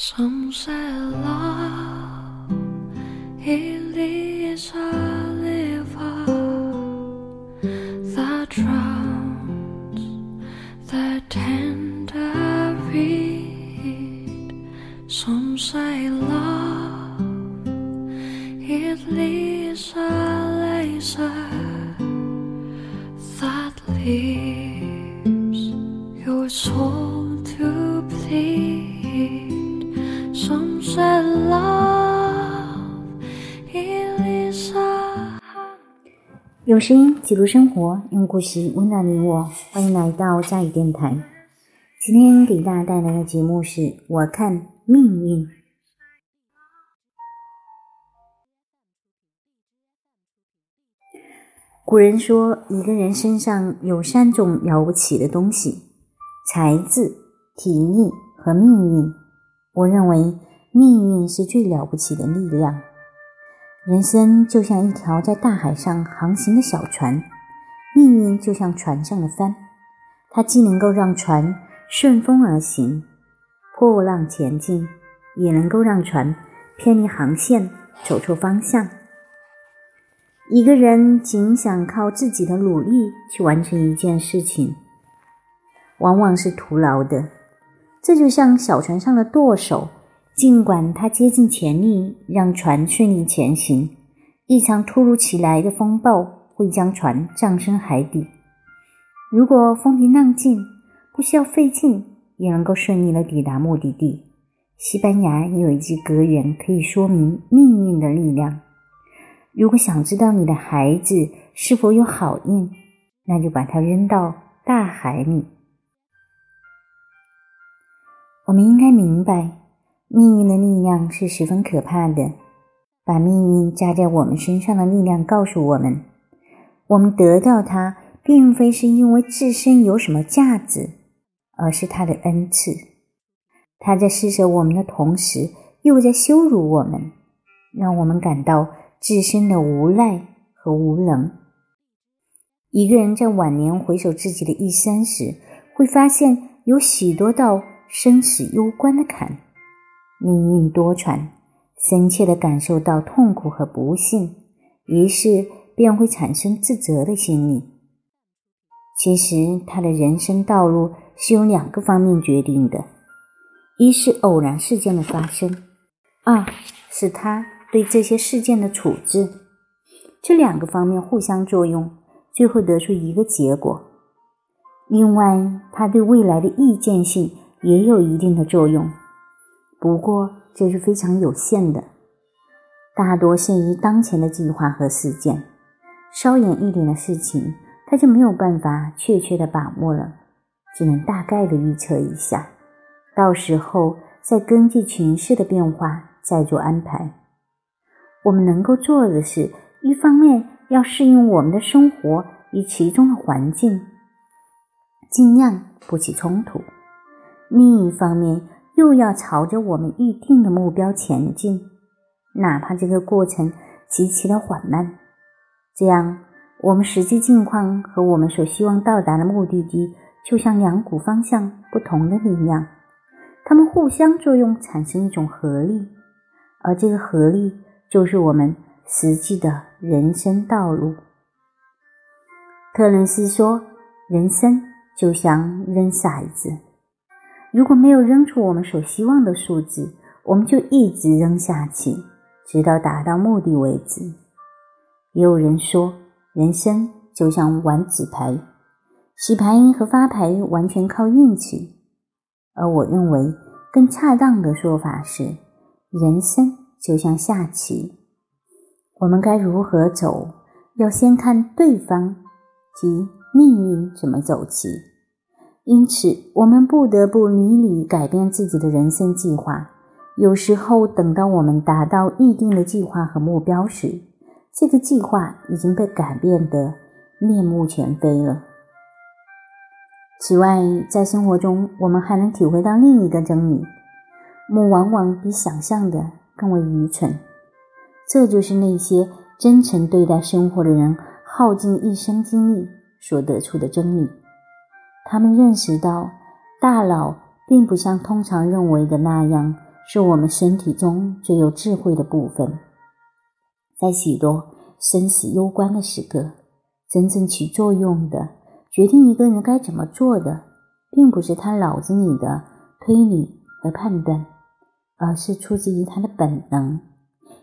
Some say love it is a river that drowns the tender reed. Some say love it is a laser that leaves your soul 用声音记录生活，用故事温暖你我。欢迎来到佳宇电台。今天给大家带来的节目是《我看命运》。古人说，一个人身上有三种了不起的东西：才智、体力和命运。我认为，命运是最了不起的力量。人生就像一条在大海上航行的小船，命运就像船上的帆，它既能够让船顺风而行，破浪前进，也能够让船偏离航线，走错方向。一个人仅想靠自己的努力去完成一件事情，往往是徒劳的。这就像小船上的舵手，尽管他竭尽全力让船顺利前行，一场突如其来的风暴会将船葬身海底。如果风平浪静，不需要费劲也能够顺利的抵达目的地。西班牙有一句格言可以说明命运的力量。如果想知道你的孩子是否有好运，那就把他扔到大海里。我们应该明白，命运的力量是十分可怕的。把命运加在我们身上的力量告诉我们：我们得到它，并非是因为自身有什么价值，而是它的恩赐。它在施舍我们的同时，又在羞辱我们，让我们感到。自身的无奈和无能。一个人在晚年回首自己的一生时，会发现有许多道生死攸关的坎，命运多舛，深切的感受到痛苦和不幸，于是便会产生自责的心理。其实，他的人生道路是由两个方面决定的：一是偶然事件的发生，二是他。对这些事件的处置，这两个方面互相作用，最后得出一个结果。另外，他对未来的预见性也有一定的作用，不过这是非常有限的，大多限于当前的计划和事件。稍远一点的事情，他就没有办法确切的把握了，只能大概的预测一下，到时候再根据情势的变化再做安排。我们能够做的是，一方面要适应我们的生活与其中的环境，尽量不起冲突；另一方面又要朝着我们预定的目标前进，哪怕这个过程极其的缓慢。这样，我们实际境况和我们所希望到达的目的地，就像两股方向不同的力量，它们互相作用，产生一种合力，而这个合力。就是我们实际的人生道路。特伦斯说：“人生就像扔骰子，如果没有扔出我们所希望的数字，我们就一直扔下去，直到达到目的为止。”也有人说，人生就像玩纸牌，洗牌和发牌完全靠运气。而我认为，更恰当的说法是，人生。就像下棋，我们该如何走？要先看对方及命运怎么走棋。因此，我们不得不屡屡改变自己的人生计划。有时候，等到我们达到预定的计划和目标时，这个计划已经被改变得面目全非了。此外，在生活中，我们还能体会到另一个真理：我们往往比想象的。更为愚蠢，这就是那些真诚对待生活的人耗尽一生精力所得出的真理。他们认识到，大脑并不像通常认为的那样是我们身体中最有智慧的部分。在许多生死攸关的时刻，真正起作用的、决定一个人该怎么做的，并不是他脑子里的推理和判断，而是出自于他的本能，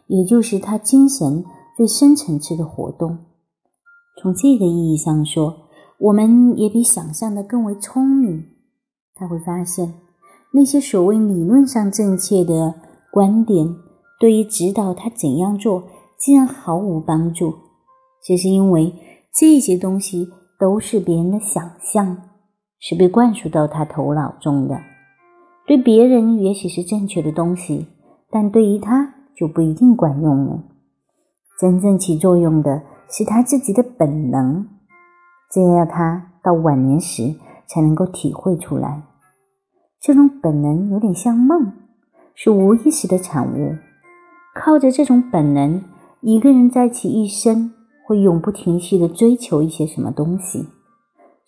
也就是他精神最深层次的活动。从这个意义上说，我们也比想象的更为聪明。他会发现。那些所谓理论上正确的观点，对于指导他怎样做，竟然毫无帮助。这是因为这些东西都是别人的想象，是被灌输到他头脑中的。对别人也许是正确的东西，但对于他就不一定管用了。真正起作用的是他自己的本能，这要他到晚年时才能够体会出来。这种本能有点像梦，是无意识的产物。靠着这种本能，一个人在其一生会永不停息地追求一些什么东西，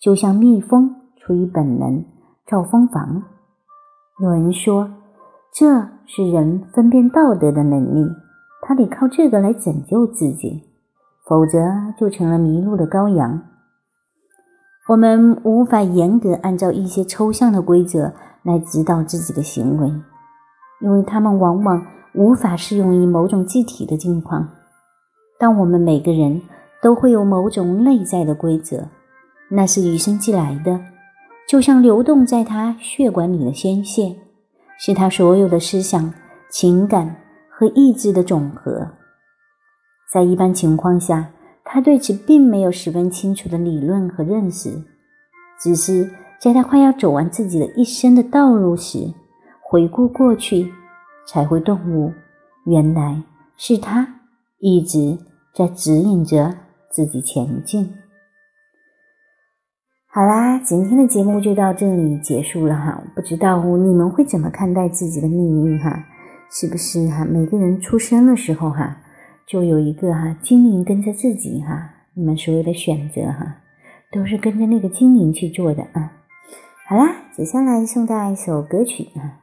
就像蜜蜂出于本能造蜂房。有人说，这是人分辨道德的能力，他得靠这个来拯救自己，否则就成了迷路的羔羊。我们无法严格按照一些抽象的规则。来指导自己的行为，因为他们往往无法适用于某种具体的境况。但我们每个人都会有某种内在的规则，那是与生俱来的，就像流动在他血管里的鲜血，是他所有的思想、情感和意志的总和。在一般情况下，他对此并没有十分清楚的理论和认识，只是。在他快要走完自己的一生的道路时，回顾过去，才会顿悟，原来是他一直在指引着自己前进。好啦，今天的节目就到这里结束了哈。不知道你们会怎么看待自己的命运哈？是不是哈？每个人出生的时候哈，就有一个哈精灵跟着自己哈。你们所有的选择哈，都是跟着那个精灵去做的啊。好啦，接下来送大家一首歌曲啊。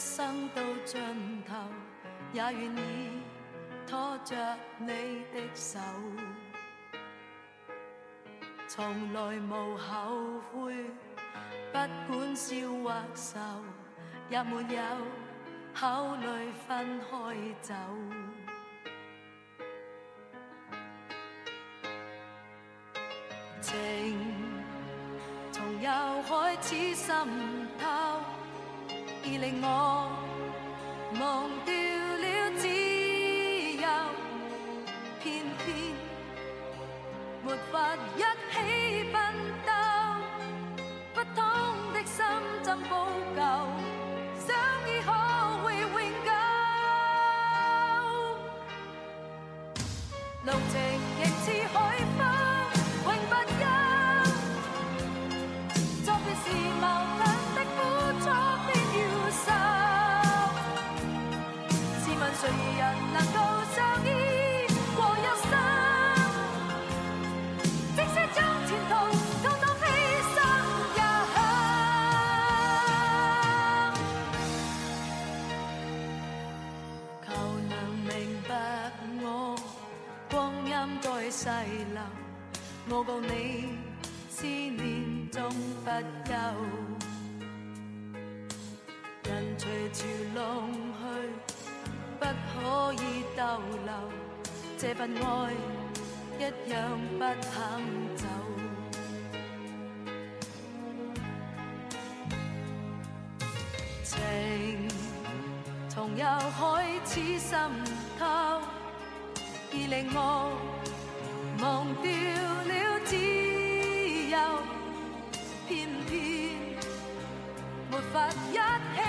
一生到尽头，也愿意拖着你的手，从来无后悔，不管笑或愁，也没有考虑分开走。情从又开始渗透。已令我忘掉了自由，偏偏没法一起奋斗，不通的心怎补救？阴在逝流，我告你，思念终不休。人随潮浪去。不可以逗留，这份爱一样不肯走。情从又开始渗透，而令我忘掉了自由，偏偏没法一起。